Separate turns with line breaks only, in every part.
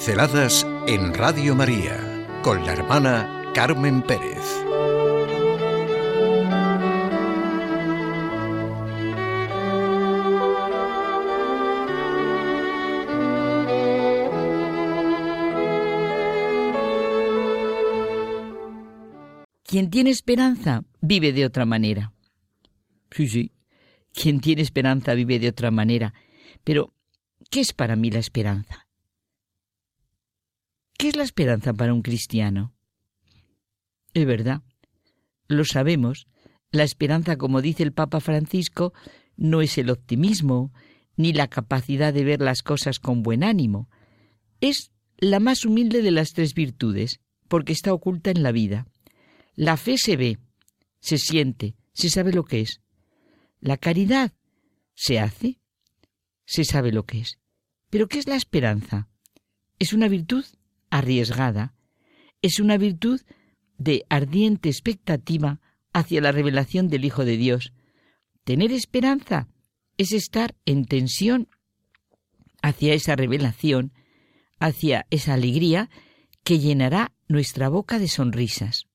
Pinceladas en Radio María con la hermana Carmen Pérez.
Quien tiene esperanza vive de otra manera. Sí, sí. Quien tiene esperanza vive de otra manera. Pero, ¿qué es para mí la esperanza? ¿Qué es la esperanza para un cristiano? Es verdad, lo sabemos, la esperanza, como dice el Papa Francisco, no es el optimismo, ni la capacidad de ver las cosas con buen ánimo. Es la más humilde de las tres virtudes, porque está oculta en la vida. La fe se ve, se siente, se sabe lo que es. La caridad se hace, se sabe lo que es. Pero ¿qué es la esperanza? Es una virtud arriesgada, es una virtud de ardiente expectativa hacia la revelación del Hijo de Dios. Tener esperanza es estar en tensión hacia esa revelación, hacia esa alegría que llenará nuestra boca de sonrisas.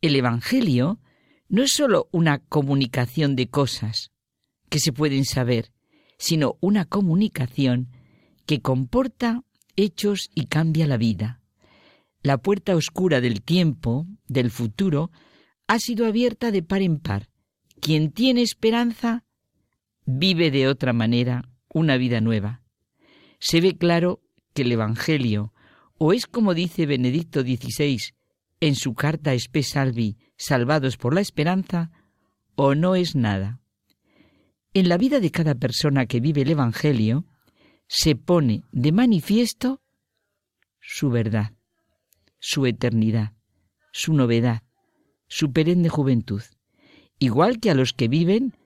El Evangelio no es sólo una comunicación de cosas que se pueden saber, sino una comunicación que comporta hechos y cambia la vida. La puerta oscura del tiempo, del futuro, ha sido abierta de par en par. Quien tiene esperanza vive de otra manera una vida nueva. Se ve claro que el Evangelio, o es como dice Benedicto XVI en su carta Espe Salvi, salvados por la esperanza, o no es nada. En la vida de cada persona que vive el Evangelio, se pone de manifiesto su verdad, su eternidad, su novedad, su perenne juventud, igual que a los que viven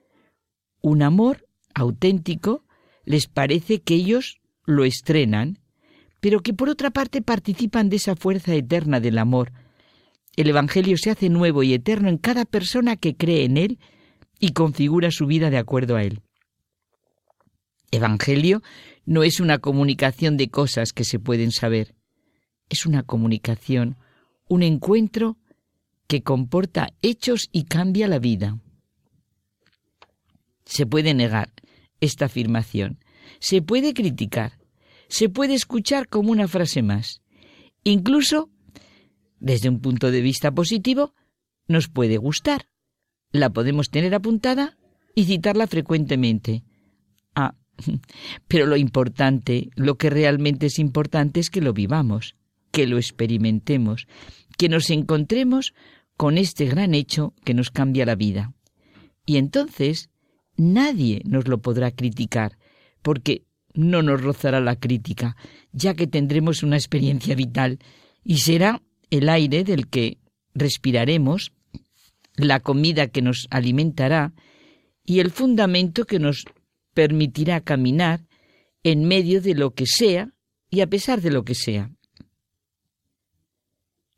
un amor auténtico, les parece que ellos lo estrenan, pero que por otra parte participan de esa fuerza eterna del amor. El Evangelio se hace nuevo y eterno en cada persona que cree en él y configura su vida de acuerdo a él. Evangelio no es una comunicación de cosas que se pueden saber, es una comunicación, un encuentro que comporta hechos y cambia la vida. Se puede negar esta afirmación, se puede criticar, se puede escuchar como una frase más. Incluso, desde un punto de vista positivo, nos puede gustar. La podemos tener apuntada y citarla frecuentemente. Pero lo importante, lo que realmente es importante es que lo vivamos, que lo experimentemos, que nos encontremos con este gran hecho que nos cambia la vida. Y entonces nadie nos lo podrá criticar, porque no nos rozará la crítica, ya que tendremos una experiencia vital y será el aire del que respiraremos, la comida que nos alimentará y el fundamento que nos permitirá caminar en medio de lo que sea y a pesar de lo que sea.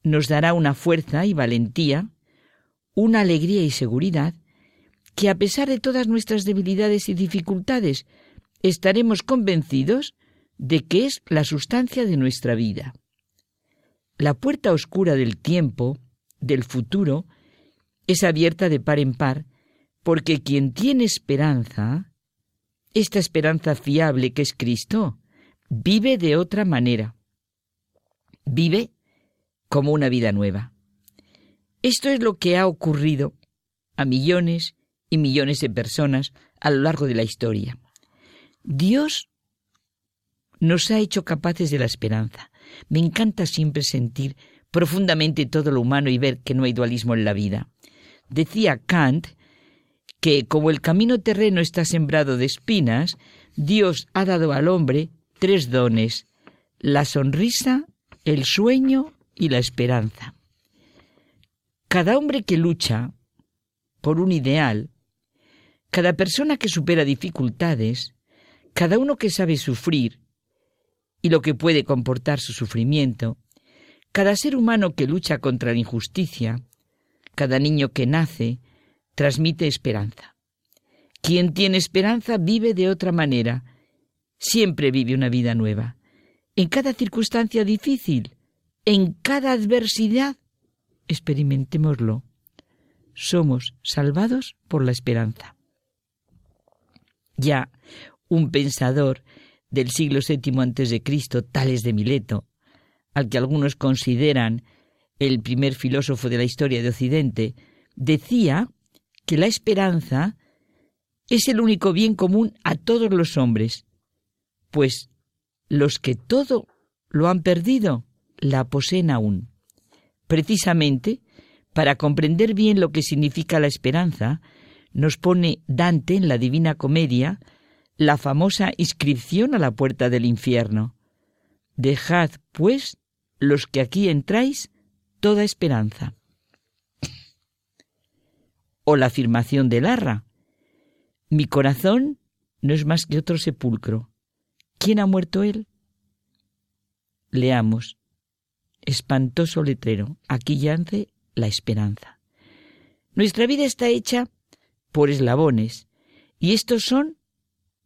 Nos dará una fuerza y valentía, una alegría y seguridad, que a pesar de todas nuestras debilidades y dificultades, estaremos convencidos de que es la sustancia de nuestra vida. La puerta oscura del tiempo, del futuro, es abierta de par en par, porque quien tiene esperanza esta esperanza fiable que es Cristo, vive de otra manera. Vive como una vida nueva. Esto es lo que ha ocurrido a millones y millones de personas a lo largo de la historia. Dios nos ha hecho capaces de la esperanza. Me encanta siempre sentir profundamente todo lo humano y ver que no hay dualismo en la vida. Decía Kant que como el camino terreno está sembrado de espinas, Dios ha dado al hombre tres dones, la sonrisa, el sueño y la esperanza. Cada hombre que lucha por un ideal, cada persona que supera dificultades, cada uno que sabe sufrir y lo que puede comportar su sufrimiento, cada ser humano que lucha contra la injusticia, cada niño que nace, transmite esperanza. Quien tiene esperanza vive de otra manera, siempre vive una vida nueva. en cada circunstancia difícil, en cada adversidad, experimentémoslo. Somos salvados por la esperanza. Ya un pensador del siglo VII antes de Cristo, Tales de Mileto, al que algunos consideran el primer filósofo de la historia de Occidente, decía que la esperanza es el único bien común a todos los hombres, pues los que todo lo han perdido, la poseen aún. Precisamente, para comprender bien lo que significa la esperanza, nos pone Dante en la Divina Comedia la famosa inscripción a la puerta del infierno. Dejad, pues, los que aquí entráis, toda esperanza. O la afirmación de Larra. Mi corazón no es más que otro sepulcro. ¿Quién ha muerto él? Leamos. Espantoso letrero. Aquí yace la esperanza. Nuestra vida está hecha por eslabones y estos son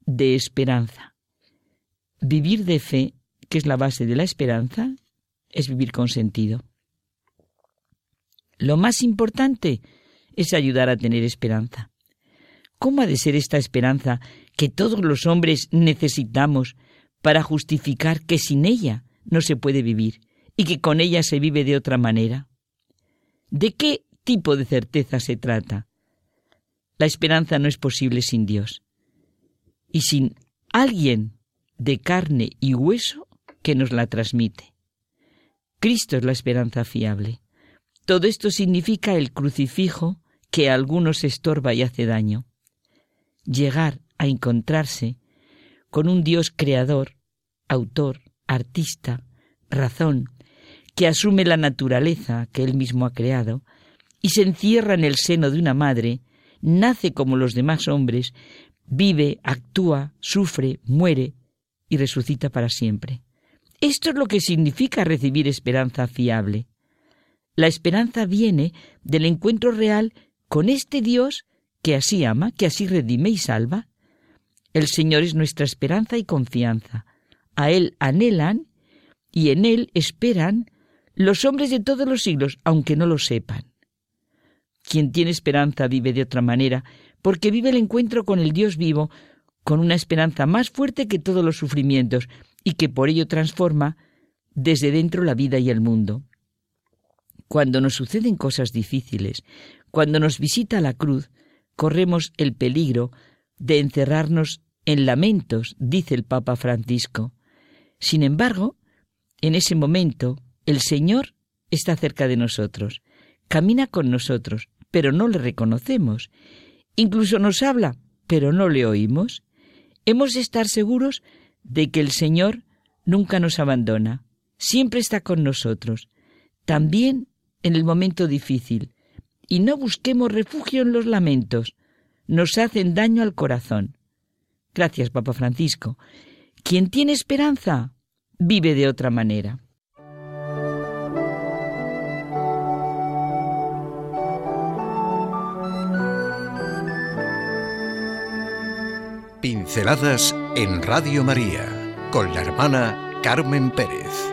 de esperanza. Vivir de fe, que es la base de la esperanza, es vivir con sentido. Lo más importante es ayudar a tener esperanza. ¿Cómo ha de ser esta esperanza que todos los hombres necesitamos para justificar que sin ella no se puede vivir y que con ella se vive de otra manera? ¿De qué tipo de certeza se trata? La esperanza no es posible sin Dios y sin alguien de carne y hueso que nos la transmite. Cristo es la esperanza fiable. Todo esto significa el crucifijo que a algunos estorba y hace daño. Llegar a encontrarse con un Dios creador, autor, artista, razón, que asume la naturaleza que él mismo ha creado y se encierra en el seno de una madre, nace como los demás hombres, vive, actúa, sufre, muere y resucita para siempre. Esto es lo que significa recibir esperanza fiable. La esperanza viene del encuentro real con este Dios que así ama, que así redime y salva. El Señor es nuestra esperanza y confianza. A Él anhelan y en Él esperan los hombres de todos los siglos, aunque no lo sepan. Quien tiene esperanza vive de otra manera, porque vive el encuentro con el Dios vivo, con una esperanza más fuerte que todos los sufrimientos, y que por ello transforma desde dentro la vida y el mundo. Cuando nos suceden cosas difíciles, cuando nos visita la cruz, corremos el peligro de encerrarnos en lamentos, dice el Papa Francisco. Sin embargo, en ese momento, el Señor está cerca de nosotros, camina con nosotros, pero no le reconocemos. Incluso nos habla, pero no le oímos. Hemos de estar seguros de que el Señor nunca nos abandona, siempre está con nosotros, también en el momento difícil, y no busquemos refugio en los lamentos, nos hacen daño al corazón. Gracias, Papa Francisco. Quien tiene esperanza vive de otra manera.
Pinceladas en Radio María con la hermana Carmen Pérez.